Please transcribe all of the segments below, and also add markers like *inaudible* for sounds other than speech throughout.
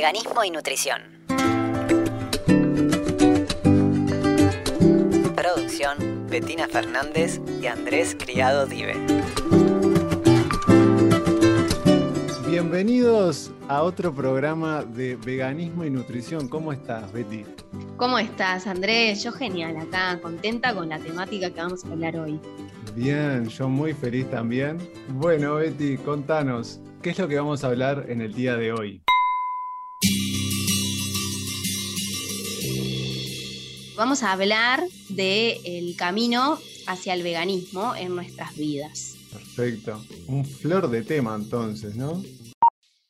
veganismo y nutrición. Producción, Betina Fernández y Andrés Criado Dive. Bienvenidos a otro programa de veganismo y nutrición. ¿Cómo estás, Betty? ¿Cómo estás, Andrés? Yo genial acá, contenta con la temática que vamos a hablar hoy. Bien, yo muy feliz también. Bueno, Betty, contanos, ¿qué es lo que vamos a hablar en el día de hoy? Vamos a hablar del camino hacia el veganismo en nuestras vidas. Perfecto. Un flor de tema entonces, ¿no?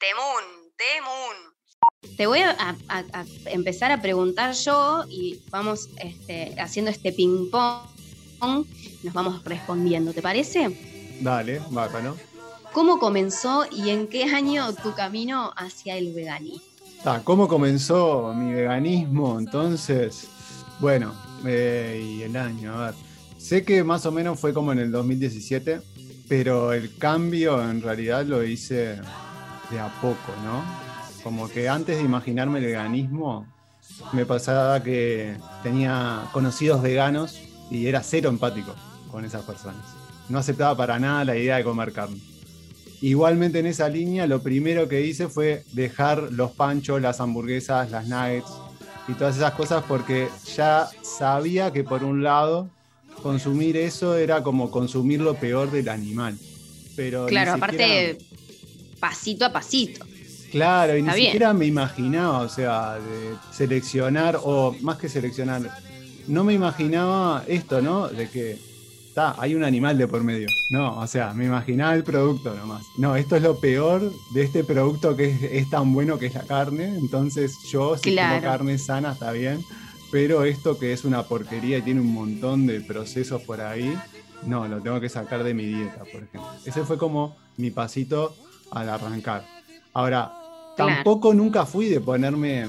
Temún, temun. Te voy a, empezar a preguntar yo y vamos este, haciendo este ping-pong. Nos vamos respondiendo, ¿te parece? Dale, bárbaro. ¿Cómo comenzó y en qué año tu camino hacia el veganismo? Ah, ¿Cómo comenzó mi veganismo entonces? Bueno, eh, y el año, a ver. Sé que más o menos fue como en el 2017, pero el cambio en realidad lo hice de a poco, ¿no? Como que antes de imaginarme el veganismo, me pasaba que tenía conocidos veganos y era cero empático con esas personas. No aceptaba para nada la idea de comer carne. Igualmente en esa línea, lo primero que hice fue dejar los panchos, las hamburguesas, las nuggets, y todas esas cosas porque ya sabía que por un lado consumir eso era como consumir lo peor del animal. Pero claro, aparte pasito a pasito. Claro, y ni siquiera me imaginaba, o sea, de seleccionar, o más que seleccionar, no me imaginaba esto, ¿no? De que hay un animal de por medio. No, o sea, me imaginaba el producto nomás. No, esto es lo peor de este producto que es, tan bueno que es la carne. Entonces yo, si como carne sana, está bien. Pero esto que es una porquería y tiene un montón de procesos por ahí, no, lo tengo que sacar de mi dieta, por ejemplo. Ese fue como mi pasito al arrancar. Ahora, tampoco nunca fui de ponerme,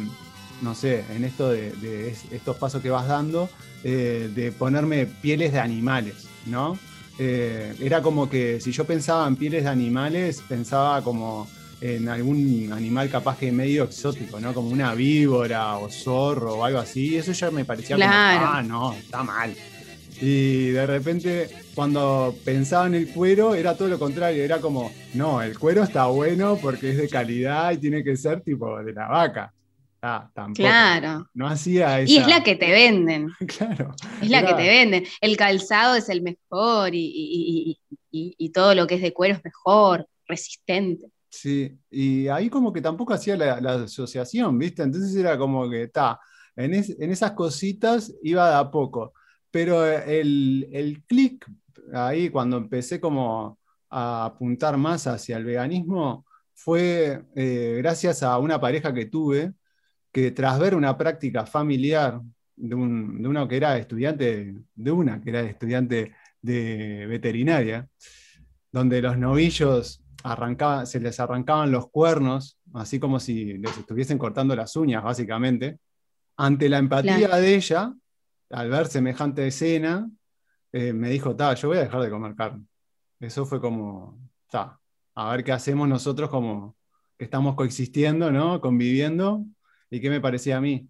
no sé, en esto de, estos pasos que vas dando, eh, de ponerme pieles de animales. ¿no? Eh, era como que si yo pensaba en pieles de animales, pensaba como en algún animal capaz que medio exótico, ¿no? Como una víbora o zorro o algo así. Eso ya me parecía como, ah, no, está mal. Y de repente, cuando pensaba en el cuero, era todo lo contrario. Era como, no, el cuero está bueno porque es de calidad y tiene que ser tipo de la vaca. Ah, tampoco. Claro. No hacía eso. Y es la que te venden. *laughs* claro. Es la que te venden. El calzado es el mejor y, todo lo que es de cuero es mejor, resistente. Sí, y ahí como que tampoco hacía la, asociación, ¿viste? Entonces era como que, está, en, esas cositas iba de a poco. Pero el, el clic, ahí cuando empecé como a apuntar más hacia el veganismo, fue eh, gracias a una pareja que tuve, que tras ver una práctica familiar de, un, de uno que era estudiante, de una que era estudiante de veterinaria, donde los novillos arrancaban, se les arrancaban los cuernos, así como si les estuviesen cortando las uñas, básicamente. Ante la empatía de ella, al ver semejante escena, eh, me dijo, ta, yo voy a dejar de comer carne. Eso fue como, ta, a ver qué hacemos nosotros como que estamos coexistiendo, ¿no? Conviviendo ¿Y qué me parecía a mí?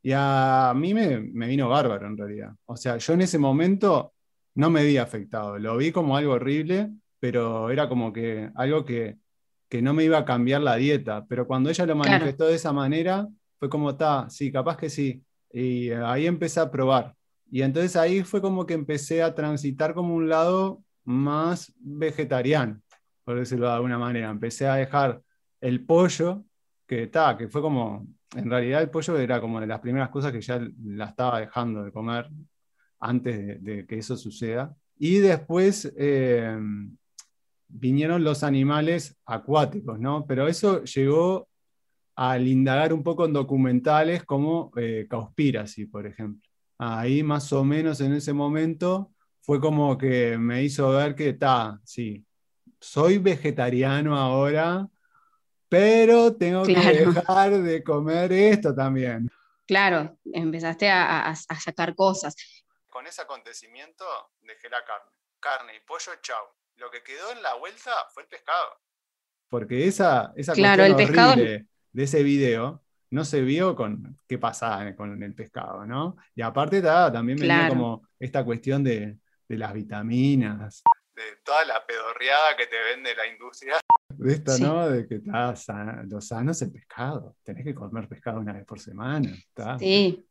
Y a mí me, vino bárbaro en realidad. O sea, yo en ese momento no me vi afectado. Lo vi como algo horrible, pero era como que algo que, no me iba a cambiar la dieta. Pero cuando ella lo manifestó de esa manera, fue como, está, sí, capaz que sí. Y ahí empecé a probar. Y entonces ahí fue como que empecé a transitar como un lado más vegetariano, por decirlo de alguna manera. Empecé a dejar el pollo, que, está, que fue como en realidad el pollo era como de las primeras cosas que ya la estaba dejando de comer antes de, que eso suceda. Y después eh, vinieron los animales acuáticos, ¿no? Pero eso llegó al indagar un poco en documentales como eh, Cowspiracy, por ejemplo. Ahí más o menos en ese momento fue como que me hizo ver que, está, sí, soy vegetariano ahora, pero tengo que dejar de comer esto también. Claro, empezaste a, sacar cosas. Con ese acontecimiento dejé la carne. Carne y pollo, chau. Lo que quedó en la vuelta fue el pescado. Porque esa, esa claro, el pescado... de ese video no se vio con qué pasaba con el pescado, ¿no? Y aparte también venía como esta cuestión de, las vitaminas, de toda la pedorreada que te vende la industria. De esto, ¿no? De que está lo sano es el pescado. Tenés que comer pescado una vez por semana. Sí.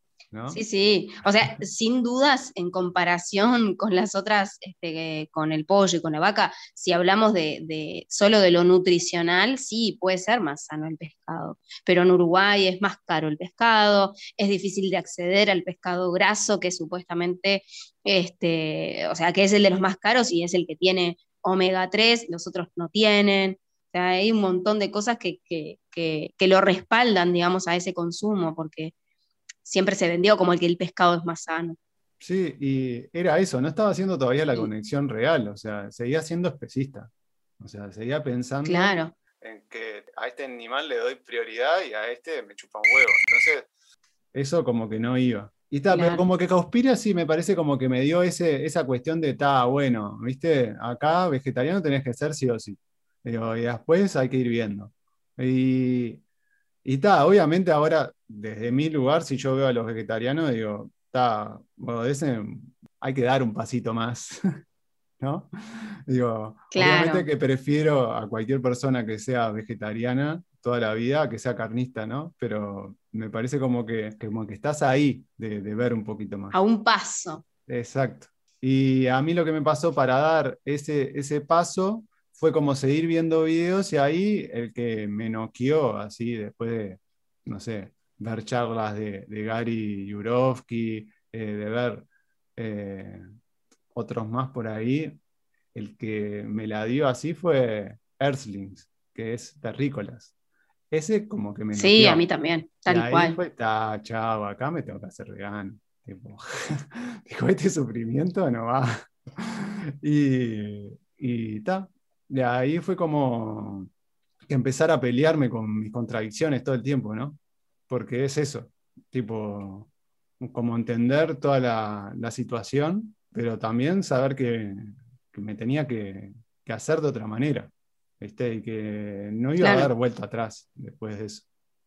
Sí, sí. O sea, sin dudas, en comparación con las otras, este, con el pollo y con la vaca, si hablamos de, solo de lo nutricional, sí, puede ser más sano el pescado. Pero en Uruguay es más caro el pescado, es difícil de acceder al pescado graso, que supuestamente, este, o sea, que es el de los más caros y es el que tiene omega 3, los otros no tienen. O sea, hay un montón de cosas que, que, que lo respaldan, digamos, a ese consumo, porque siempre se vendió como el que el pescado es más sano. Sí, y era eso, no estaba haciendo todavía la conexión real, o sea, seguía siendo especista. O sea, seguía pensando en que a este animal le doy prioridad y a este me chupa un huevo. Entonces, eso como que no iba. Y está, pero como que Causpira sí me parece como que me dio ese, esa cuestión de, está bueno, viste, acá vegetariano tenés que ser sí o sí. Y después hay que ir viendo. Y, y está, obviamente ahora, desde mi lugar, si yo veo a los vegetarianos, digo, está, bueno, ese hay que dar un pasito más, *laughs* ¿no? Digo, obviamente que prefiero a cualquier persona que sea vegetariana toda la vida que sea carnista, ¿no? Pero me parece como que, como que estás ahí de, de ver un poquito más. A un paso. Exacto. Y a mí lo que me pasó para dar ese, ese paso fue como seguir viendo videos y ahí el que me noqueó, así después de, no sé, ver charlas de, Gary Yurovsky, eh, de ver eh, otros más por ahí, el que me la dio así fue Earthlings, que es terrícolas. Ese como que me Sí, a mí también, tal y cual. Fue, está, chavo, acá me tengo que hacer vegano. Tipo, *laughs* dijo, este sufrimiento no va. *laughs* y está, de ahí fue como que empezar a pelearme con mis contradicciones todo el tiempo, ¿no? Porque es eso, tipo, como entender toda la, situación, pero también saber que, me tenía que, hacer de otra manera, ¿viste? Y que no iba a dar vuelta atrás después de eso.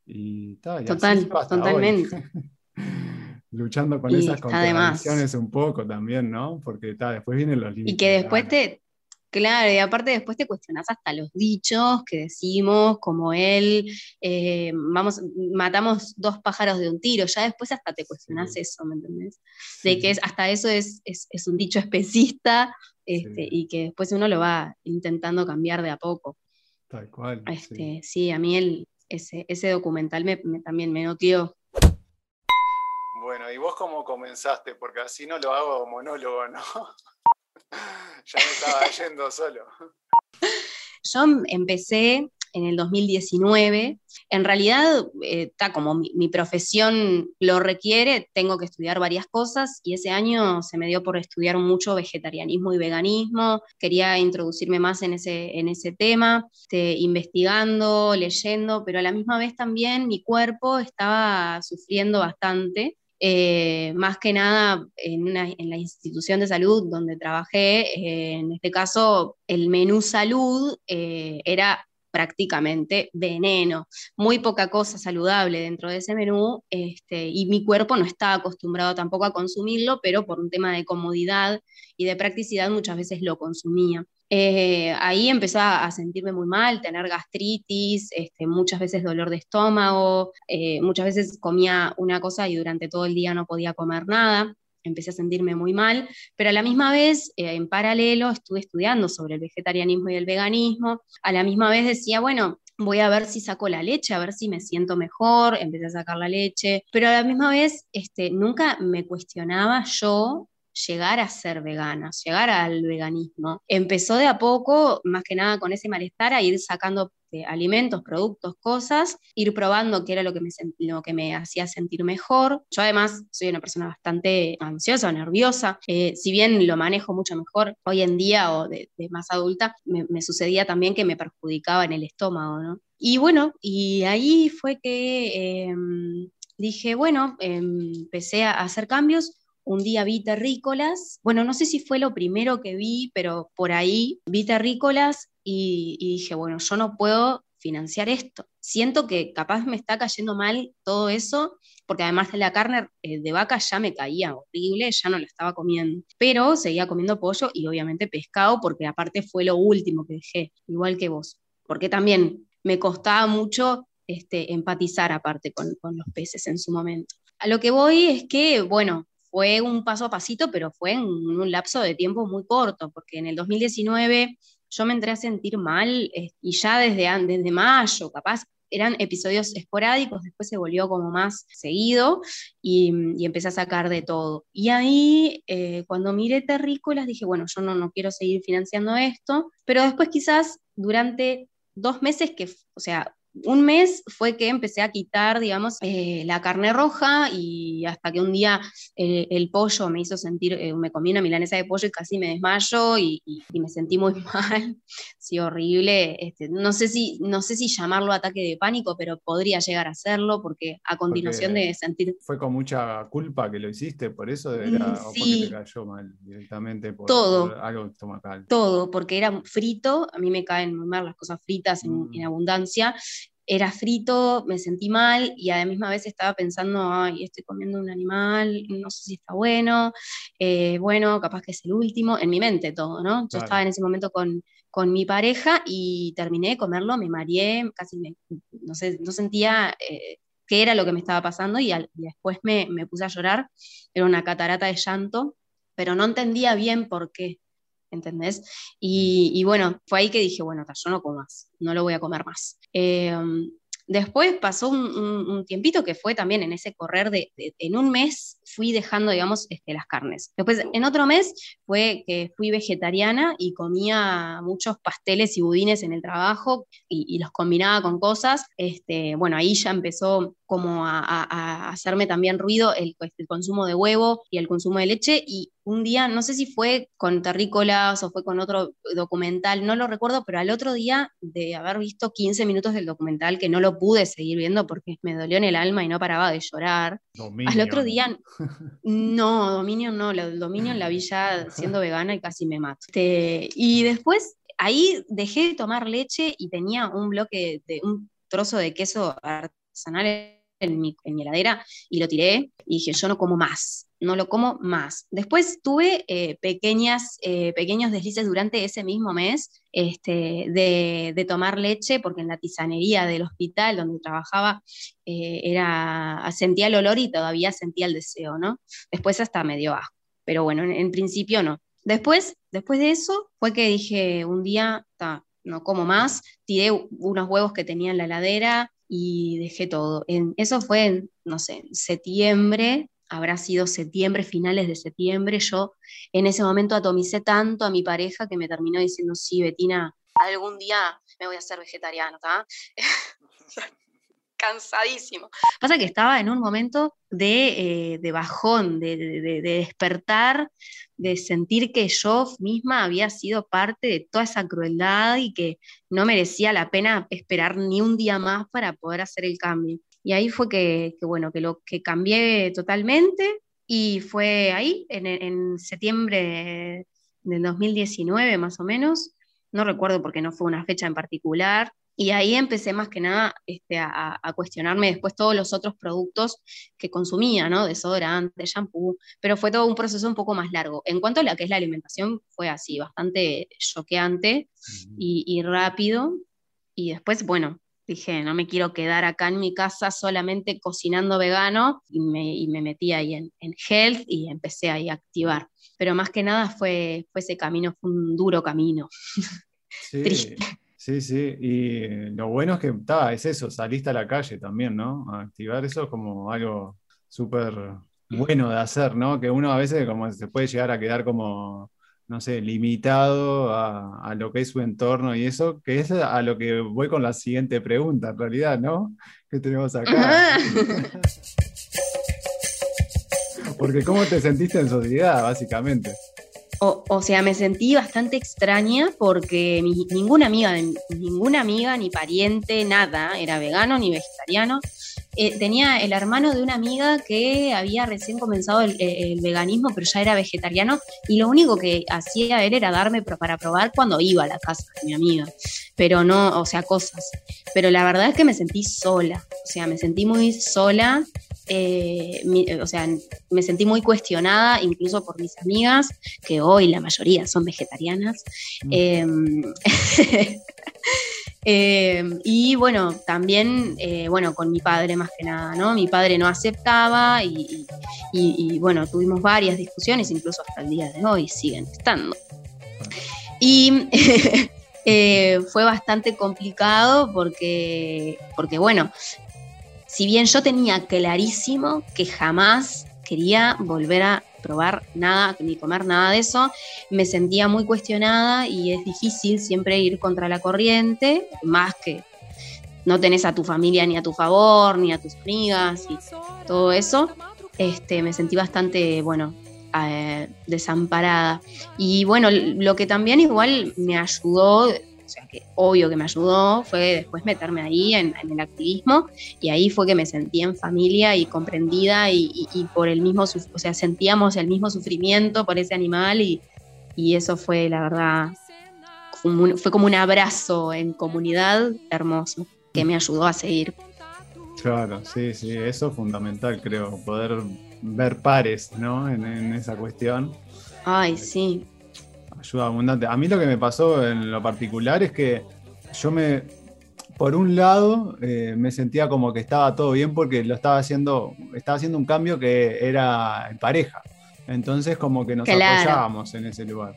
Y, ta, Total, totalmente. *laughs* Luchando con esas contradicciones un poco también, ¿no? Porque ta, después vienen los límites. Y que después te, Claro, y aparte después te cuestionás hasta los dichos que decimos, como él, eh, vamos, matamos dos pájaros de un tiro, ya después hasta te cuestionás eso, ¿me entendés? De que es, hasta eso es, un dicho especista este, y que después uno lo va intentando cambiar de a poco. Tal cual. Este, sí. a mí el, ese, ese documental me, también me notió. Bueno, ¿y vos cómo comenzaste? Porque así no lo hago monólogo, ¿no? *laughs* ya me estaba *laughs* yendo solo. Yo empecé en el 2019. En realidad, está eh, como mi, profesión lo requiere, tengo que estudiar varias cosas y ese año se me dio por estudiar mucho vegetarianismo y veganismo. Quería introducirme más en ese, en ese tema, este, investigando, leyendo, pero a la misma vez también mi cuerpo estaba sufriendo bastante eh, más que nada en, la institución de salud donde trabajé, eh, en este caso el menú salud eh, era prácticamente veneno, muy poca cosa saludable dentro de ese menú este, y mi cuerpo no estaba acostumbrado tampoco a consumirlo, pero por un tema de comodidad y de practicidad muchas veces lo consumía. Eh, ahí empezó a sentirme muy mal, tener gastritis, este, muchas veces dolor de estómago, eh, muchas veces comía una cosa y durante todo el día no podía comer nada, empecé a sentirme muy mal, pero a la misma vez, eh, en paralelo, estuve estudiando sobre el vegetarianismo y el veganismo, a la misma vez decía, bueno, voy a ver si saco la leche, a ver si me siento mejor, empecé a sacar la leche, pero a la misma vez este, nunca me cuestionaba yo llegar a ser vegana, llegar al veganismo. Empezó de a poco, más que nada con ese malestar, a ir sacando eh, alimentos, productos, cosas, ir probando qué era lo que, me, lo que me hacía sentir mejor. Yo además soy una persona bastante ansiosa, nerviosa, eh, si bien lo manejo mucho mejor hoy en día o de, más adulta, me, sucedía también que me perjudicaba en el estómago, ¿no? Y bueno, y ahí fue que em, dije, bueno, em, empecé a hacer cambios un día vi terrícolas, bueno, no sé si fue lo primero que vi, pero por ahí vi terrícolas y, dije, bueno, yo no puedo financiar esto. Siento que capaz me está cayendo mal todo eso, porque además de la carne eh, de vaca ya me caía horrible, ya no la estaba comiendo. Pero seguía comiendo pollo y obviamente pescado, porque aparte fue lo último que dejé, igual que vos. Porque también me costaba mucho este, empatizar aparte con los peces en su momento. A lo que voy es que, bueno, fue un paso a pasito, pero fue en un lapso de tiempo muy corto, porque en el 2019 yo me entré a sentir mal eh, y ya desde, desde mayo, capaz eran episodios esporádicos, después se volvió como más seguido y, empecé a sacar de todo. Y ahí, eh, cuando miré terrícolas, dije, bueno, yo no, no quiero seguir financiando esto, pero después quizás durante dos meses que, o sea, un mes fue que empecé a quitar, digamos, eh, la carne roja y hasta que un día eh, el pollo me hizo sentir, eh, me comí una milanesa de pollo y casi me desmayo y, me sentí muy *laughs* mal, sí, horrible. Este, no, sé si, no sé si llamarlo ataque de pánico, pero podría llegar a serlo porque a continuación de sentir... Fue con mucha culpa que lo hiciste, por eso era, o porque te cayó mal directamente por, todo, algo estomacal. Todo, porque era frito, a mí me caen muy mal las cosas fritas en mm. abundancia era frito, me sentí mal y a la misma vez estaba pensando, ay, estoy comiendo un animal, no sé si está bueno, eh, bueno, capaz que es el último, en mi mente todo, ¿no? Yo estaba en ese momento con, mi pareja y terminé de comerlo, me mareé, casi me, no sé, no sentía eh, qué era lo que me estaba pasando y, después me, me puse a llorar, era una catarata de llanto, pero no entendía bien por qué. ¿Entendés? Y, bueno, fue ahí que dije, bueno, yo no como más, no lo voy a comer más. Em, después pasó un, tiempito que fue también en ese correr de, en un mes fui dejando, digamos, este, las carnes. Después, en otro mes fue que fui vegetariana y comía muchos pasteles y budines en el trabajo y, los combinaba con cosas. Este, bueno, ahí ya empezó como a, hacerme también ruido el, el, consumo de huevo y el consumo de leche y un día, no sé si fue con terrícolas o fue con otro documental, no lo recuerdo, pero al otro día de haber visto 15 minutos del documental que no lo pude seguir viendo porque me dolió en el alma y no paraba de llorar. Al otro día, *laughs* no, Dominio no, el Dominio en la villa siendo vegana y casi me mato. Este, y después ahí dejé de tomar leche y tenía un bloque de un trozo de queso artesanal en mi, heladera y lo tiré y dije, yo no como más, no lo como más. Después tuve eh, pequeñas, eh, pequeños deslices durante ese mismo mes este, de, tomar leche, porque en la tisanería del hospital donde trabajaba eh, era, sentía el olor y todavía sentía el deseo, ¿no? Después hasta me dio asco, pero bueno, en, principio no. Después, después de eso fue que dije un día, no como más, tiré unos huevos que tenía en la heladera, y dejé todo. En, eso fue en, no sé, septiembre, habrá sido septiembre, finales de septiembre. Yo en ese momento atomicé tanto a mi pareja que me terminó diciendo, sí, Betina, algún día me voy a hacer vegetariano, ¿está? *laughs* Cansadísimo. Pasa que estaba en un momento de, eh, bajón, de despertar de sentir que yo misma había sido parte de toda esa crueldad y que no merecía la pena esperar ni un día más para poder hacer el cambio. Y ahí fue que, bueno, que lo que cambié totalmente y fue ahí, en, en septiembre del 2019 más o menos, no recuerdo porque no fue una fecha en particular, y ahí empecé más que nada este, a, cuestionarme después todos los otros productos que consumía, ¿no? Desodorante, shampoo, pero fue todo un proceso un poco más largo. En cuanto a la que es la alimentación, fue así, bastante choqueante y, rápido. Y después, bueno, dije, no me quiero quedar acá en mi casa solamente cocinando vegano y me, metí ahí en, health y empecé ahí a activar. Pero más que nada fue, fue ese camino, fue un duro camino. *laughs* Sí. Triste. Sí, sí, y lo bueno es que es eso, saliste a la calle también, ¿no? A activar eso es como algo súper bueno de hacer, ¿no? Que uno a veces como se puede llegar a quedar como, no sé, limitado a, lo que es su entorno y eso, que es a lo que voy con la siguiente pregunta, en realidad, ¿no? ¿Qué tenemos acá? *laughs* Porque ¿cómo te sentiste en sociedad, básicamente? O, sea, me sentí bastante extraña porque ninguna amiga, ninguna amiga, ni pariente, nada, era vegano ni vegetariano. eh, tenía el hermano de una amiga que había recién comenzado el, veganismo, pero ya era vegetariano, y lo único que hacía era darme para probar cuando iba a la casa de mi amiga, pero no, o sea, cosas. Pero la verdad es que me sentí sola, o sea, me sentí muy sola eh, o sea, me sentí muy cuestionada, incluso por mis amigas, que hoy la mayoría son vegetarianas. Mm. Em, *laughs* em, y bueno, también, eh, bueno, con mi padre más que nada, ¿no? Mi padre no aceptaba y, bueno, tuvimos varias discusiones, incluso hasta el día de hoy siguen estando. Y *laughs* eh, fue bastante complicado porque, porque bueno, si bien yo tenía clarísimo que jamás quería volver a probar nada, ni comer nada de eso, me sentía muy cuestionada y es difícil siempre ir contra la corriente, más que no tenés a tu familia ni a tu favor, ni a tus amigas y todo eso. Este, me sentí bastante, bueno, eh, desamparada. Y bueno, lo que también igual me ayudó o sea que obvio que me ayudó fue después meterme ahí en, el activismo y ahí fue que me sentí en familia y comprendida y, por el mismo, o sea, sentíamos el mismo sufrimiento por ese animal y, eso fue la verdad, fue como un abrazo en comunidad hermoso que me ayudó a seguir. Claro, sí, sí, eso es fundamental, creo, poder ver pares, ¿no? En, en esa cuestión. Ay, sí ayuda abundante. A mí lo que me pasó en lo particular es que yo me, por un lado, eh, me sentía como que estaba todo bien porque lo estaba haciendo, estaba haciendo un cambio que era en pareja. Entonces como que nos apoyábamos en ese lugar.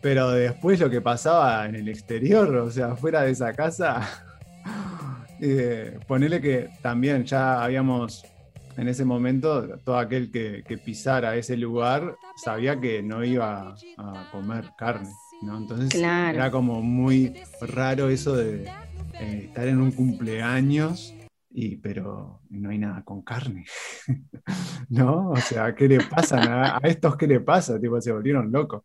Pero después lo que pasaba en el exterior, o sea, fuera de esa casa, *laughs* eh, ponele que también ya habíamos en ese momento todo aquel que, pisara ese lugar sabía que no iba a comer carne, ¿no? Entonces era como muy raro eso de eh, estar en un cumpleaños y pero no hay nada con carne, *laughs* ¿no? O sea, ¿qué le pasa? A, estos qué le pasa? Tipo, se volvieron locos.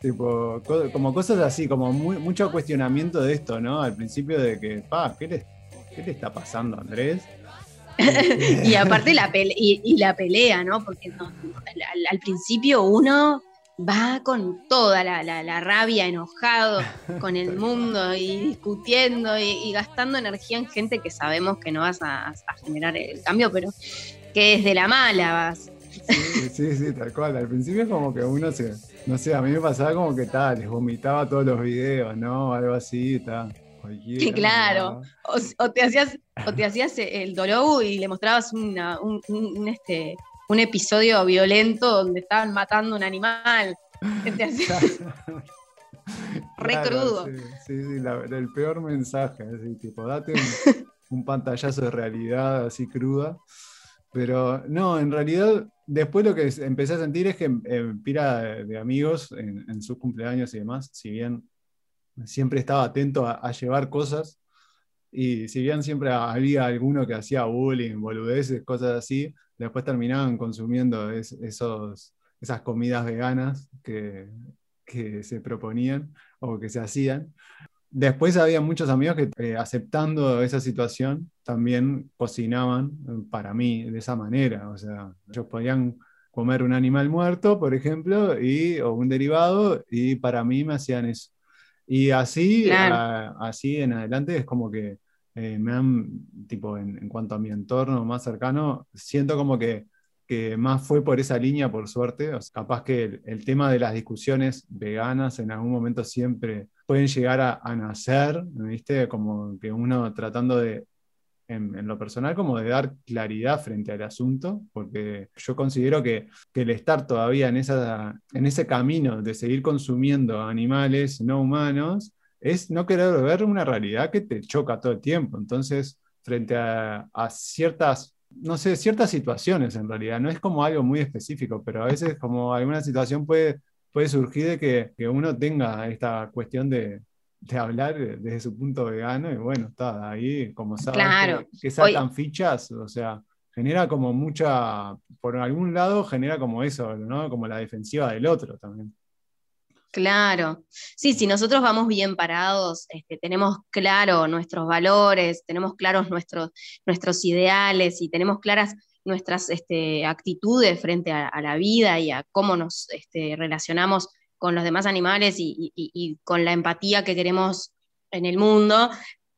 Tipo, como cosas así, como mucho cuestionamiento de esto, ¿no? Al principio de que, pa, ¿qué le, qué le está pasando, Andrés? *laughs* y aparte la, y, la pelea, ¿no? Porque al, principio uno va con toda la, rabia, enojado con el mundo y discutiendo y, gastando energía en gente que sabemos que no vas a, generar el cambio, pero que es de la mala vas. Sí, sí, sí, tal cual. Al principio es como que uno se, no sé, a mí me pasaba como que tal, les vomitaba todos los videos, ¿no? Algo así, tal. Sí, *laughs* claro. O, te hacías, o te hacías el dolor y le mostrabas un, este, un episodio violento donde estaban matando un animal. Re crudo. Sí, sí, el peor mensaje, así, tipo, date *laughs* un, pantallazo de realidad así cruda. Pero no, en realidad, después lo que empecé a sentir es que en, pira de, amigos en, en, sus cumpleaños y demás, si bien siempre estaba atento a, llevar cosas. Y si bien siempre había alguno que hacía bullying, boludeces, cosas así, después terminaban consumiendo esos, esas comidas veganas que, se proponían o que se hacían. Después había muchos amigos que eh, aceptando esa situación también cocinaban para mí de esa manera. O sea, ellos podían comer un animal muerto, por ejemplo, y, o un derivado, y para mí me hacían eso. Y así, así en adelante es como que eh, me han, tipo, en, cuanto a mi entorno más cercano, siento como que, que más fue por esa línea, por suerte. capaz que el, tema de las discusiones veganas en algún momento siempre pueden llegar a, a nacer, ¿viste? Como que uno tratando de en, lo personal como de dar claridad frente al asunto, porque yo considero que, el estar todavía en, esa, en ese camino de seguir consumiendo animales no humanos es no querer ver una realidad que te choca todo el tiempo. Entonces, frente a, ciertas no sé, ciertas situaciones en realidad, no es como algo muy específico, pero a veces como alguna situación puede, puede surgir de que, que uno tenga esta cuestión de, de hablar desde su punto vegano y bueno, está ahí, como sabes, que, sacan fichas, o sea, genera como mucha, por algún lado genera como eso, ¿no? Como la defensiva del otro también. Claro, sí, si nosotros vamos bien parados, este, tenemos claro nuestros valores, tenemos claros nuestros, nuestros ideales y tenemos claras nuestras este, actitudes frente a, la vida y a cómo nos este, relacionamos con los demás animales y, con la empatía que queremos en el mundo,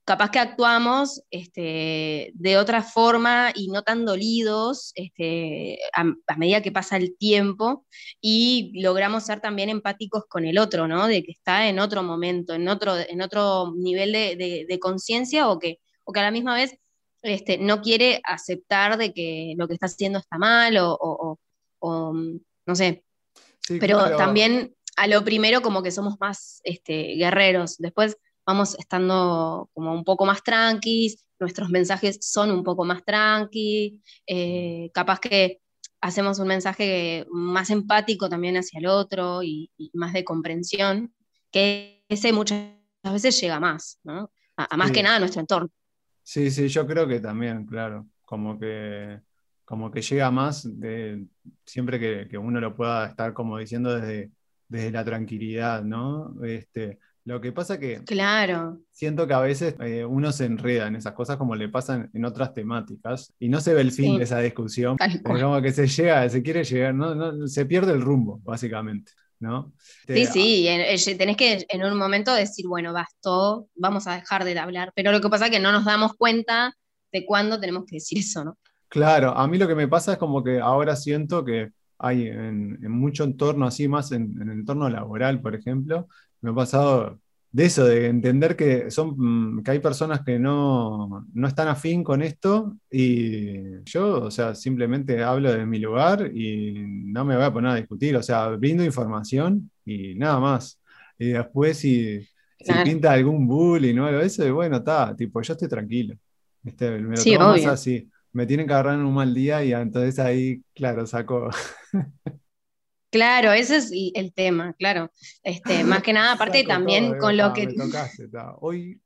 capaz que actuamos este, de otra forma y no tan dolidos este, a, medida que pasa el tiempo y logramos ser también empáticos con el otro, ¿no? De que está en otro momento, en otro, en otro nivel de, conciencia o que, o que a la misma vez este, no quiere aceptar de que lo que está haciendo está mal o, no sé. Pero también a lo primero como que somos más este, guerreros, después vamos estando como un poco más tranquis, nuestros mensajes son un poco más tranqui, eh, capaz que hacemos un mensaje más empático también hacia el otro y, más de comprensión, que ese muchas veces llega más, ¿no? A, más que nada a nuestro entorno. Sí, sí, yo creo que también, claro, como que, como que llega más de siempre que, que uno lo pueda estar como diciendo desde, desde la tranquilidad, ¿no? Este, lo que pasa que claro. siento que a veces eh, uno se enreda en esas cosas como le pasan en otras temáticas y no se ve el fin de esa discusión. Como que se llega, se quiere llegar, no, se pierde el rumbo, básicamente. ¿no? Sí, sí, tenés que en un momento decir, bueno, bastó, vamos a dejar de hablar, pero lo que pasa es que no nos damos cuenta de cuándo tenemos que decir eso, ¿no? Claro, a mí lo que me pasa es como que ahora siento que hay en, mucho entorno, así más en, en, el entorno laboral, por ejemplo, me ha pasado de eso, de entender que, son, mm, que hay personas que no, no están afín con esto y yo, o sea, simplemente hablo de mi lugar y no me voy a poner a discutir, o sea, brindo información y nada más. Y después si, pinta algún bullying o algo de eso, bueno, está, tipo, yo estoy tranquilo. Me lo sí, tomo más así. Me tienen que agarrar en un mal día y entonces ahí, claro, saco *laughs* Claro, ese es el tema, claro. Este, más que nada, *laughs* aparte también con lo que. Hoy,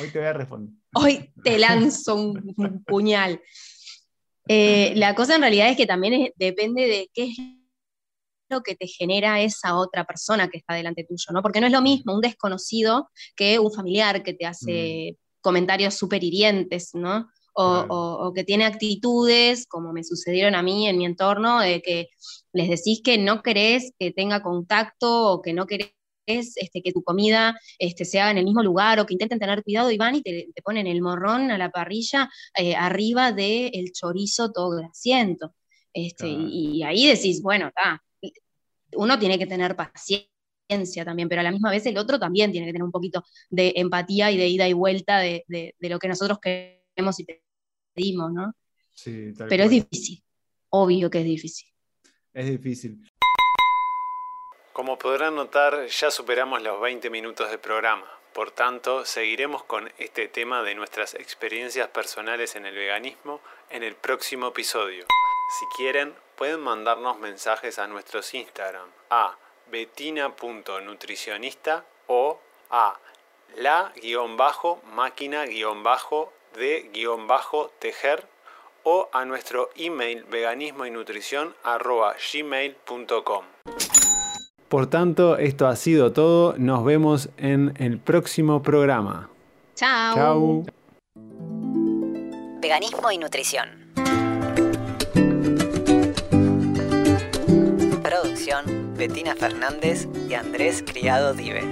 hoy te voy a responder. Hoy te lanzo un, *laughs* puñal. Eh, la cosa en realidad es que también depende de qué es lo que te genera esa otra persona que está delante tuyo, ¿no? Porque no es lo mismo un desconocido que un familiar que te hace mm. comentarios súper hirientes, ¿no? o, que tiene actitudes, como me sucedieron a mí en mi entorno, de que les decís que no querés que tenga contacto o que no querés este, que tu comida este, se haga en el mismo lugar o que intenten tener cuidado y van y te, ponen el morrón a la parrilla eh, arriba del chorizo todo grasiento. Este, y, ahí decís, bueno, está, uno tiene que tener paciencia también, pero a la misma vez el otro también tiene que tener un poquito de empatía y de ida y vuelta de, de lo que nosotros queremos y pedimos, ¿no? Sí, pero es difícil, obvio que es difícil. Es difícil. Como podrán notar, ya superamos los 20 minutos de programa. Por tanto, seguiremos con este tema de nuestras experiencias personales en el veganismo en el próximo episodio. Si quieren, pueden mandarnos mensajes a nuestros Instagram a betina.nutricionista o a la-máquina-de-tejer o a nuestro email veganismo y nutrición gmail.com. Por tanto, esto ha sido todo. Nos vemos en el próximo programa. Chao. Chao. Veganismo y nutrición. Producción, Betina Fernández y Andrés Criado Dive.